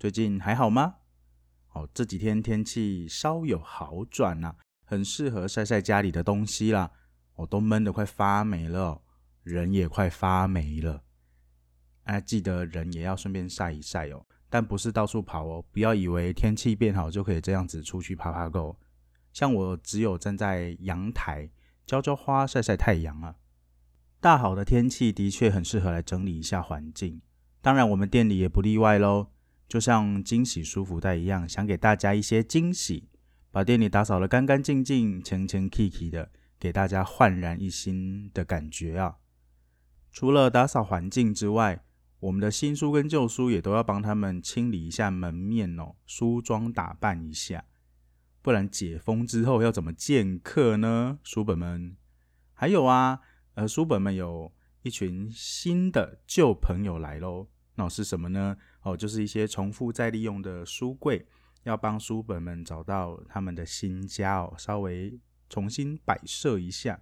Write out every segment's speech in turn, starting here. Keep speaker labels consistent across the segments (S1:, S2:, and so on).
S1: 最近还好吗？哦，这几天天气稍有好转呐，很适合晒晒家里的东西啦。我都闷得快发霉了，人也快发霉了。哎，记得人也要顺便晒一晒哦，但不是到处跑哦。不要以为天气变好就可以这样子出去爬爬狗。像我只有站在阳台浇浇花、晒晒太阳啊。大好的天气的确很适合来整理一下环境，当然我们店里也不例外喽。就像惊喜舒服袋一样，想给大家一些惊喜，把店里打扫得干干净净、清清气气的，给大家焕然一新的感觉啊！除了打扫环境之外，我们的新书跟旧书也都要帮他们清理一下门面哦，梳妆打扮一下，不然解封之后要怎么见客呢？书本们，还有啊，呃，书本们有一群新的旧朋友来喽，那是什么呢？哦，就是一些重复再利用的书柜，要帮书本们找到他们的新家哦，稍微重新摆设一下。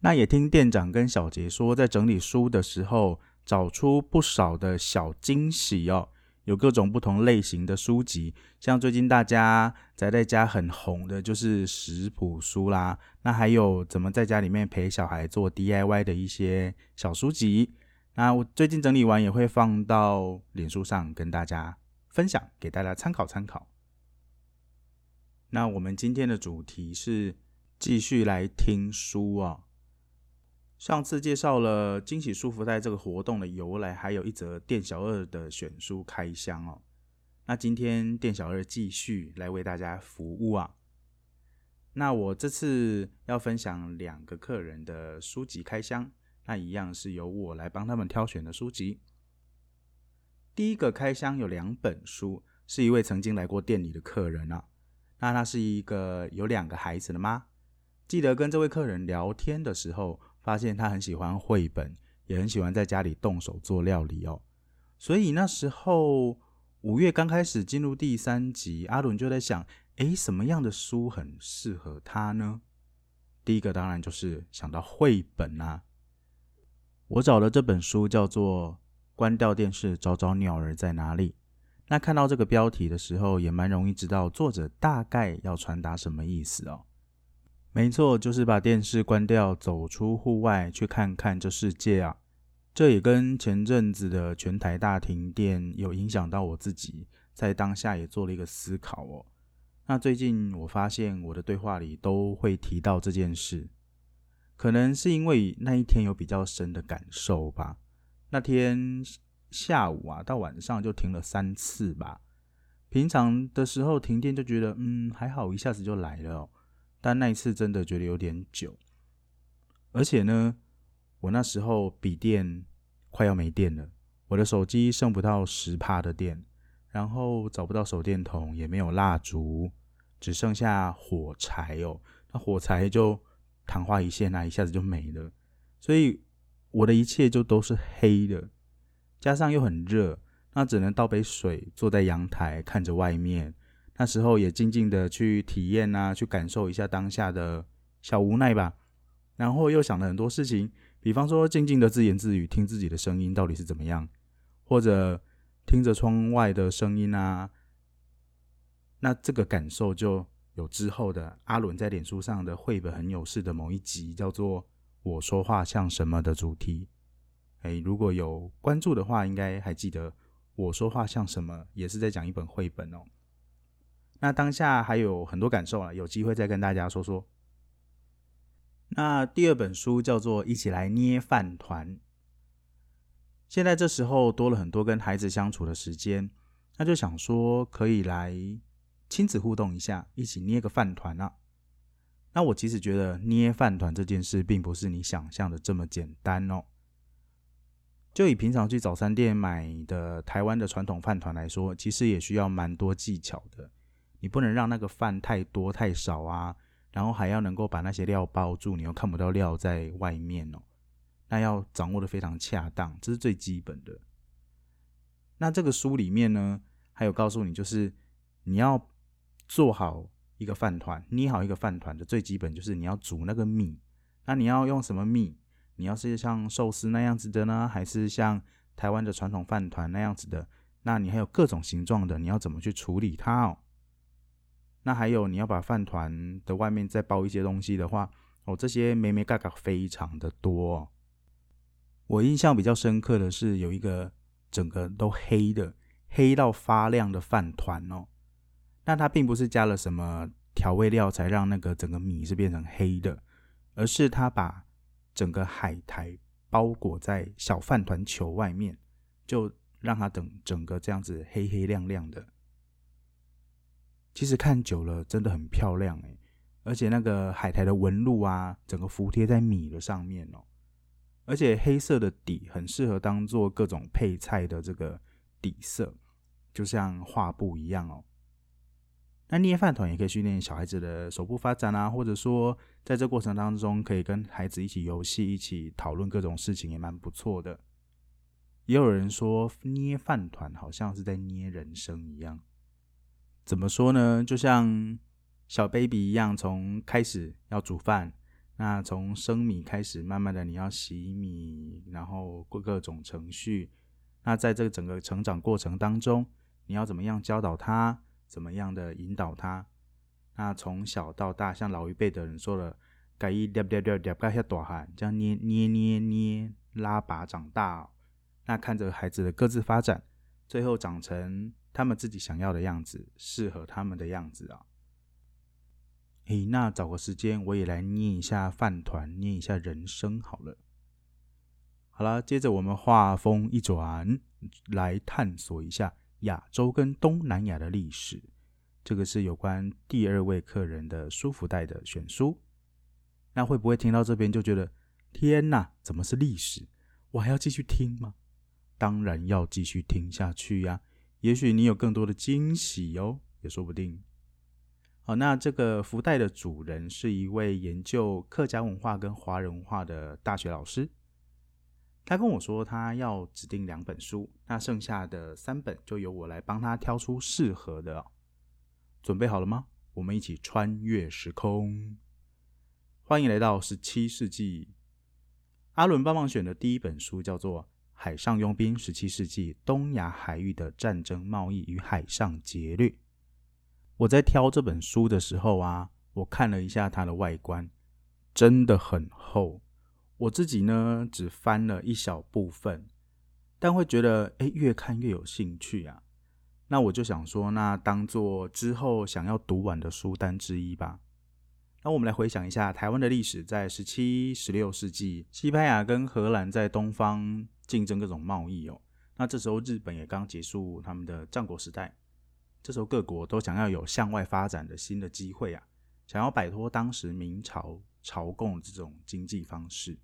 S1: 那也听店长跟小杰说，在整理书的时候，找出不少的小惊喜哦，有各种不同类型的书籍，像最近大家宅在家很红的，就是食谱书啦。那还有怎么在家里面陪小孩做 DIY 的一些小书籍。那我最近整理完也会放到脸书上跟大家分享，给大家参考参考。那我们今天的主题是继续来听书啊。上次介绍了惊喜书福袋这个活动的由来，还有一则店小二的选书开箱哦。那今天店小二继续来为大家服务啊。那我这次要分享两个客人的书籍开箱。那一样是由我来帮他们挑选的书籍。第一个开箱有两本书，是一位曾经来过店里的客人啊。那他是一个有两个孩子的妈。记得跟这位客人聊天的时候，发现他很喜欢绘本，也很喜欢在家里动手做料理哦。所以那时候五月刚开始进入第三集，阿伦就在想：诶，什么样的书很适合他呢？第一个当然就是想到绘本啊。我找的这本书叫做《关掉电视，找找鸟儿在哪里》。那看到这个标题的时候，也蛮容易知道作者大概要传达什么意思哦。没错，就是把电视关掉，走出户外去看看这世界啊。这也跟前阵子的全台大停电有影响到我自己，在当下也做了一个思考哦。那最近我发现我的对话里都会提到这件事。可能是因为那一天有比较深的感受吧。那天下午啊，到晚上就停了三次吧。平常的时候停电就觉得嗯还好，一下子就来了。但那一次真的觉得有点久。而且呢，我那时候笔电快要没电了，我的手机剩不到十帕的电，然后找不到手电筒，也没有蜡烛，只剩下火柴哦。那火柴就。昙花一现啊，一下子就没了，所以我的一切就都是黑的，加上又很热，那只能倒杯水，坐在阳台看着外面。那时候也静静的去体验啊，去感受一下当下的小无奈吧。然后又想了很多事情，比方说静静的自言自语，听自己的声音到底是怎么样，或者听着窗外的声音啊，那这个感受就。有之后的阿伦在脸书上的绘本很有事的某一集，叫做《我说话像什么》的主题。哎，如果有关注的话，应该还记得《我说话像什么》也是在讲一本绘本哦。那当下还有很多感受啊，有机会再跟大家说说。那第二本书叫做《一起来捏饭团》。现在这时候多了很多跟孩子相处的时间，那就想说可以来。亲子互动一下，一起捏个饭团啊！那我其实觉得捏饭团这件事，并不是你想象的这么简单哦。就以平常去早餐店买的台湾的传统饭团来说，其实也需要蛮多技巧的。你不能让那个饭太多太少啊，然后还要能够把那些料包住，你又看不到料在外面哦。那要掌握的非常恰当，这是最基本的。那这个书里面呢，还有告诉你，就是你要做好一个饭团，捏好一个饭团的最基本就是你要煮那个米。那你要用什么米？你要是像寿司那样子的呢，还是像台湾的传统饭团那样子的？那你还有各种形状的，你要怎么去处理它哦？那还有你要把饭团的外面再包一些东西的话，哦，这些美美嘎嘎非常的多。我印象比较深刻的是有一个整个都黑的、黑到发亮的饭团哦。那它并不是加了什么调味料才让那个整个米是变成黑的，而是它把整个海苔包裹在小饭团球外面，就让它等整个这样子黑黑亮亮的。其实看久了真的很漂亮哎，而且那个海苔的纹路啊，整个服贴在米的上面哦。而且黑色的底很适合当做各种配菜的这个底色，就像画布一样哦。那捏饭团也可以训练小孩子的手部发展啊，或者说在这过程当中可以跟孩子一起游戏、一起讨论各种事情，也蛮不错的。也有人说捏饭团好像是在捏人生一样，怎么说呢？就像小 baby 一样，从开始要煮饭，那从生米开始，慢慢的你要洗米，然后过各种程序。那在这个整个成长过程当中，你要怎么样教导他？怎么样的引导他？那从小到大，像老一辈的人说了，改一捏捏捏捏盖下大汉，这样捏捏捏捏拉拔长大。那看着孩子的各自发展，最后长成他们自己想要的样子，适合他们的样子啊。诶，那找个时间我也来捏一下饭团，捏一下人生好了。好了，接着我们画风一转，来探索一下。亚洲跟东南亚的历史，这个是有关第二位客人的书福袋的选书。那会不会听到这边就觉得天哪，怎么是历史？我还要继续听吗？当然要继续听下去呀！也许你有更多的惊喜哦，也说不定。好，那这个福袋的主人是一位研究客家文化跟华人文化的大学老师。他跟我说，他要指定两本书，那剩下的三本就由我来帮他挑出适合的。准备好了吗？我们一起穿越时空，欢迎来到十七世纪。阿伦帮忙选的第一本书叫做《海上佣兵：十七世纪东亚海域的战争、贸易与海上劫掠》。我在挑这本书的时候啊，我看了一下它的外观，真的很厚。我自己呢，只翻了一小部分，但会觉得，哎，越看越有兴趣啊。那我就想说，那当做之后想要读完的书单之一吧。那我们来回想一下台湾的历史，在十七、十六世纪，西班牙跟荷兰在东方竞争各种贸易哦。那这时候日本也刚结束他们的战国时代，这时候各国都想要有向外发展的新的机会啊，想要摆脱当时明朝朝贡这种经济方式。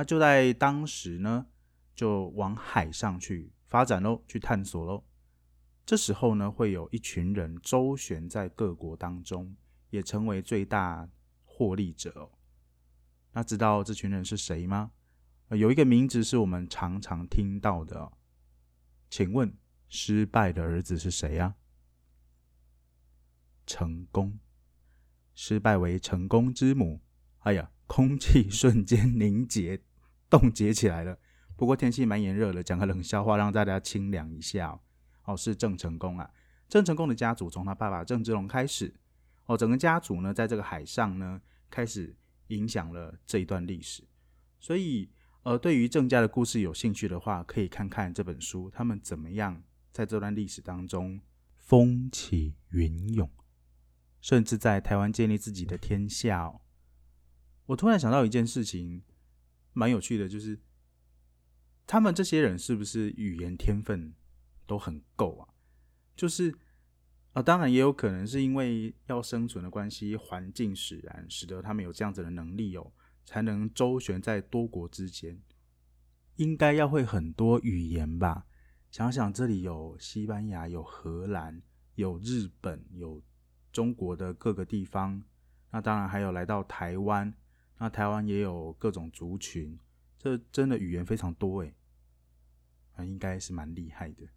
S1: 那就在当时呢，就往海上去发展喽，去探索喽。这时候呢，会有一群人周旋在各国当中，也成为最大获利者。那知道这群人是谁吗？有一个名字是我们常常听到的，请问失败的儿子是谁呀？成功，失败为成功之母。哎呀！空气瞬间凝结、冻结起来了。不过天气蛮炎热的，讲个冷笑话让大家清凉一下。哦，是郑成功啊。郑成功的家族从他爸爸郑芝龙开始，哦，整个家族呢，在这个海上呢，开始影响了这一段历史。所以，呃，对于郑家的故事有兴趣的话，可以看看这本书，他们怎么样在这段历史当中风起云涌，甚至在台湾建立自己的天下哦。我突然想到一件事情，蛮有趣的，就是他们这些人是不是语言天分都很够啊？就是啊，当然也有可能是因为要生存的关系，环境使然，使得他们有这样子的能力哦，才能周旋在多国之间。应该要会很多语言吧？想想这里有西班牙，有荷兰，有日本，有中国的各个地方，那当然还有来到台湾，那台湾也有各种族群，这真的语言非常多诶，啊，应该是蛮厉害的。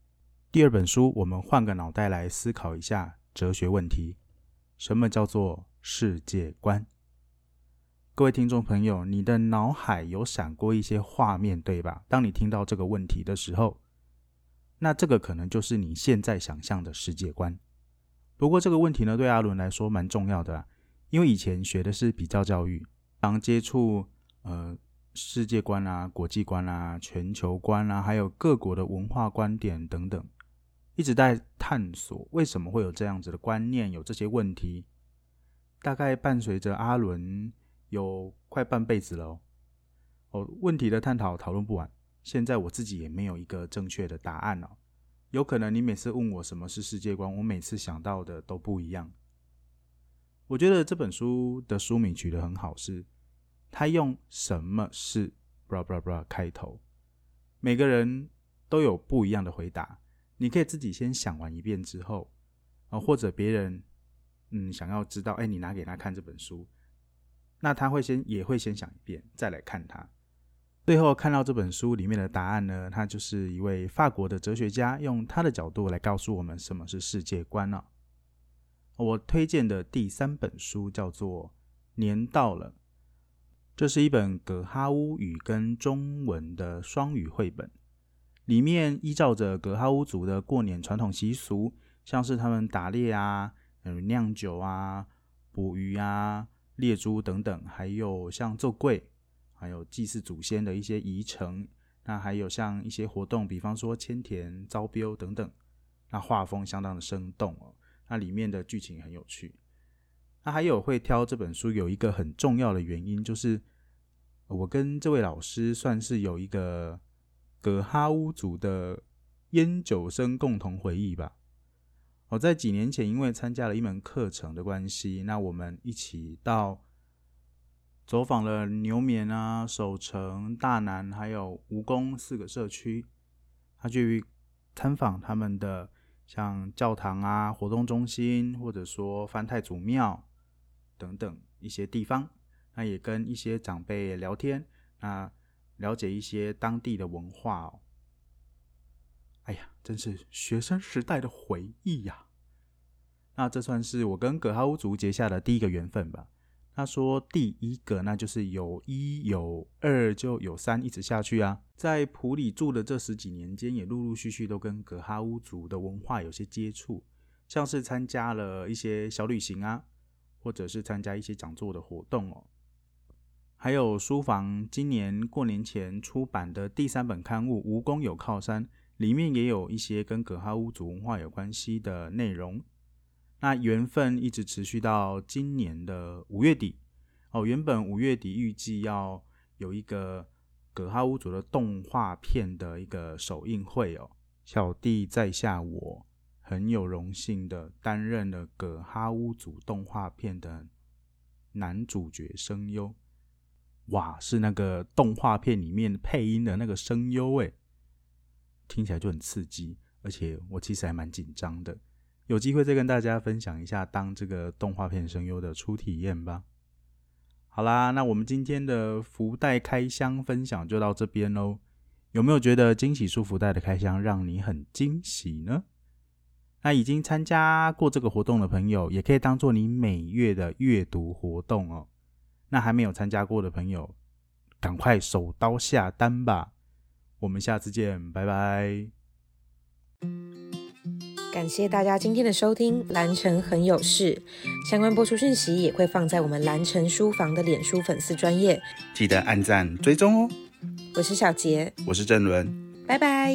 S1: 第二本书，我们换个脑袋来思考一下哲学问题：什么叫做世界观？各位听众朋友，你的脑海有闪过一些画面，对吧？当你听到这个问题的时候，那这个可能就是你现在想象的世界观。不过这个问题呢，对阿伦来说蛮重要的，因为以前学的是比较教育，常接触呃世界观啊、国际观啊、全球观啊，还有各国的文化观点等等，一直在探索为什么会有这样子的观念，有这些问题。大概伴随着阿伦。有快半辈子了哦，问题的探讨讨论不完。现在我自己也没有一个正确的答案哦。有可能你每次问我什么是世界观，我每次想到的都不一样。我觉得这本书的书名取得很好，是他用什么是 bra bra bra 开头，每个人都有不一样的回答。你可以自己先想完一遍之后啊，或者别人嗯想要知道，哎，你拿给他看这本书。那他会先也会先想一遍，再来看它。最后看到这本书里面的答案呢，他就是一位法国的哲学家，用他的角度来告诉我们什么是世界观了。我推荐的第三本书叫做《年到了》，这是一本葛哈乌语跟中文的双语绘本，里面依照着葛哈乌族的过年传统习俗，像是他们打猎啊、嗯酿酒啊、捕鱼啊。猎猪等等，还有像做柜，还有祭祀祖先的一些仪程，那还有像一些活动，比方说千田招标等等，那画风相当的生动哦。那里面的剧情很有趣。那还有会挑这本书有一个很重要的原因，就是我跟这位老师算是有一个葛哈乌族的烟酒生共同回忆吧。我在几年前因为参加了一门课程的关系，那我们一起到走访了牛眠啊、守城、大南还有蜈蚣四个社区，他去参访他们的像教堂啊、活动中心，或者说翻太祖庙等等一些地方，那也跟一些长辈聊天，那了解一些当地的文化哦。哎呀，真是学生时代的回忆呀！那这算是我跟葛哈乌族结下的第一个缘分吧。他说第一个，那就是有一有二就有三，一直下去啊。在普里住的这十几年间，也陆陆续续都跟葛哈乌族的文化有些接触，像是参加了一些小旅行啊，或者是参加一些讲座的活动哦。还有书房今年过年前出版的第三本刊物《无功有靠山》，里面也有一些跟葛哈乌族文化有关系的内容。那缘分一直持续到今年的五月底哦。原本五月底预计要有一个葛哈乌族的动画片的一个首映会哦。小弟在下我很有荣幸的担任了葛哈乌族动画片的男主角声优。哇，是那个动画片里面配音的那个声优诶，听起来就很刺激，而且我其实还蛮紧张的。有机会再跟大家分享一下当这个动画片声优的初体验吧。好啦，那我们今天的福袋开箱分享就到这边喽。有没有觉得惊喜书福袋的开箱让你很惊喜呢？那已经参加过这个活动的朋友，也可以当做你每月的阅读活动哦。那还没有参加过的朋友，赶快手刀下单吧。我们下次见，拜拜。
S2: 感谢大家今天的收听，蓝城很有事，相关播出讯息也会放在我们蓝城书房的脸书粉丝专页，
S1: 记得按赞追踪哦。
S2: 我是小杰，
S1: 我是郑伦，
S2: 拜拜。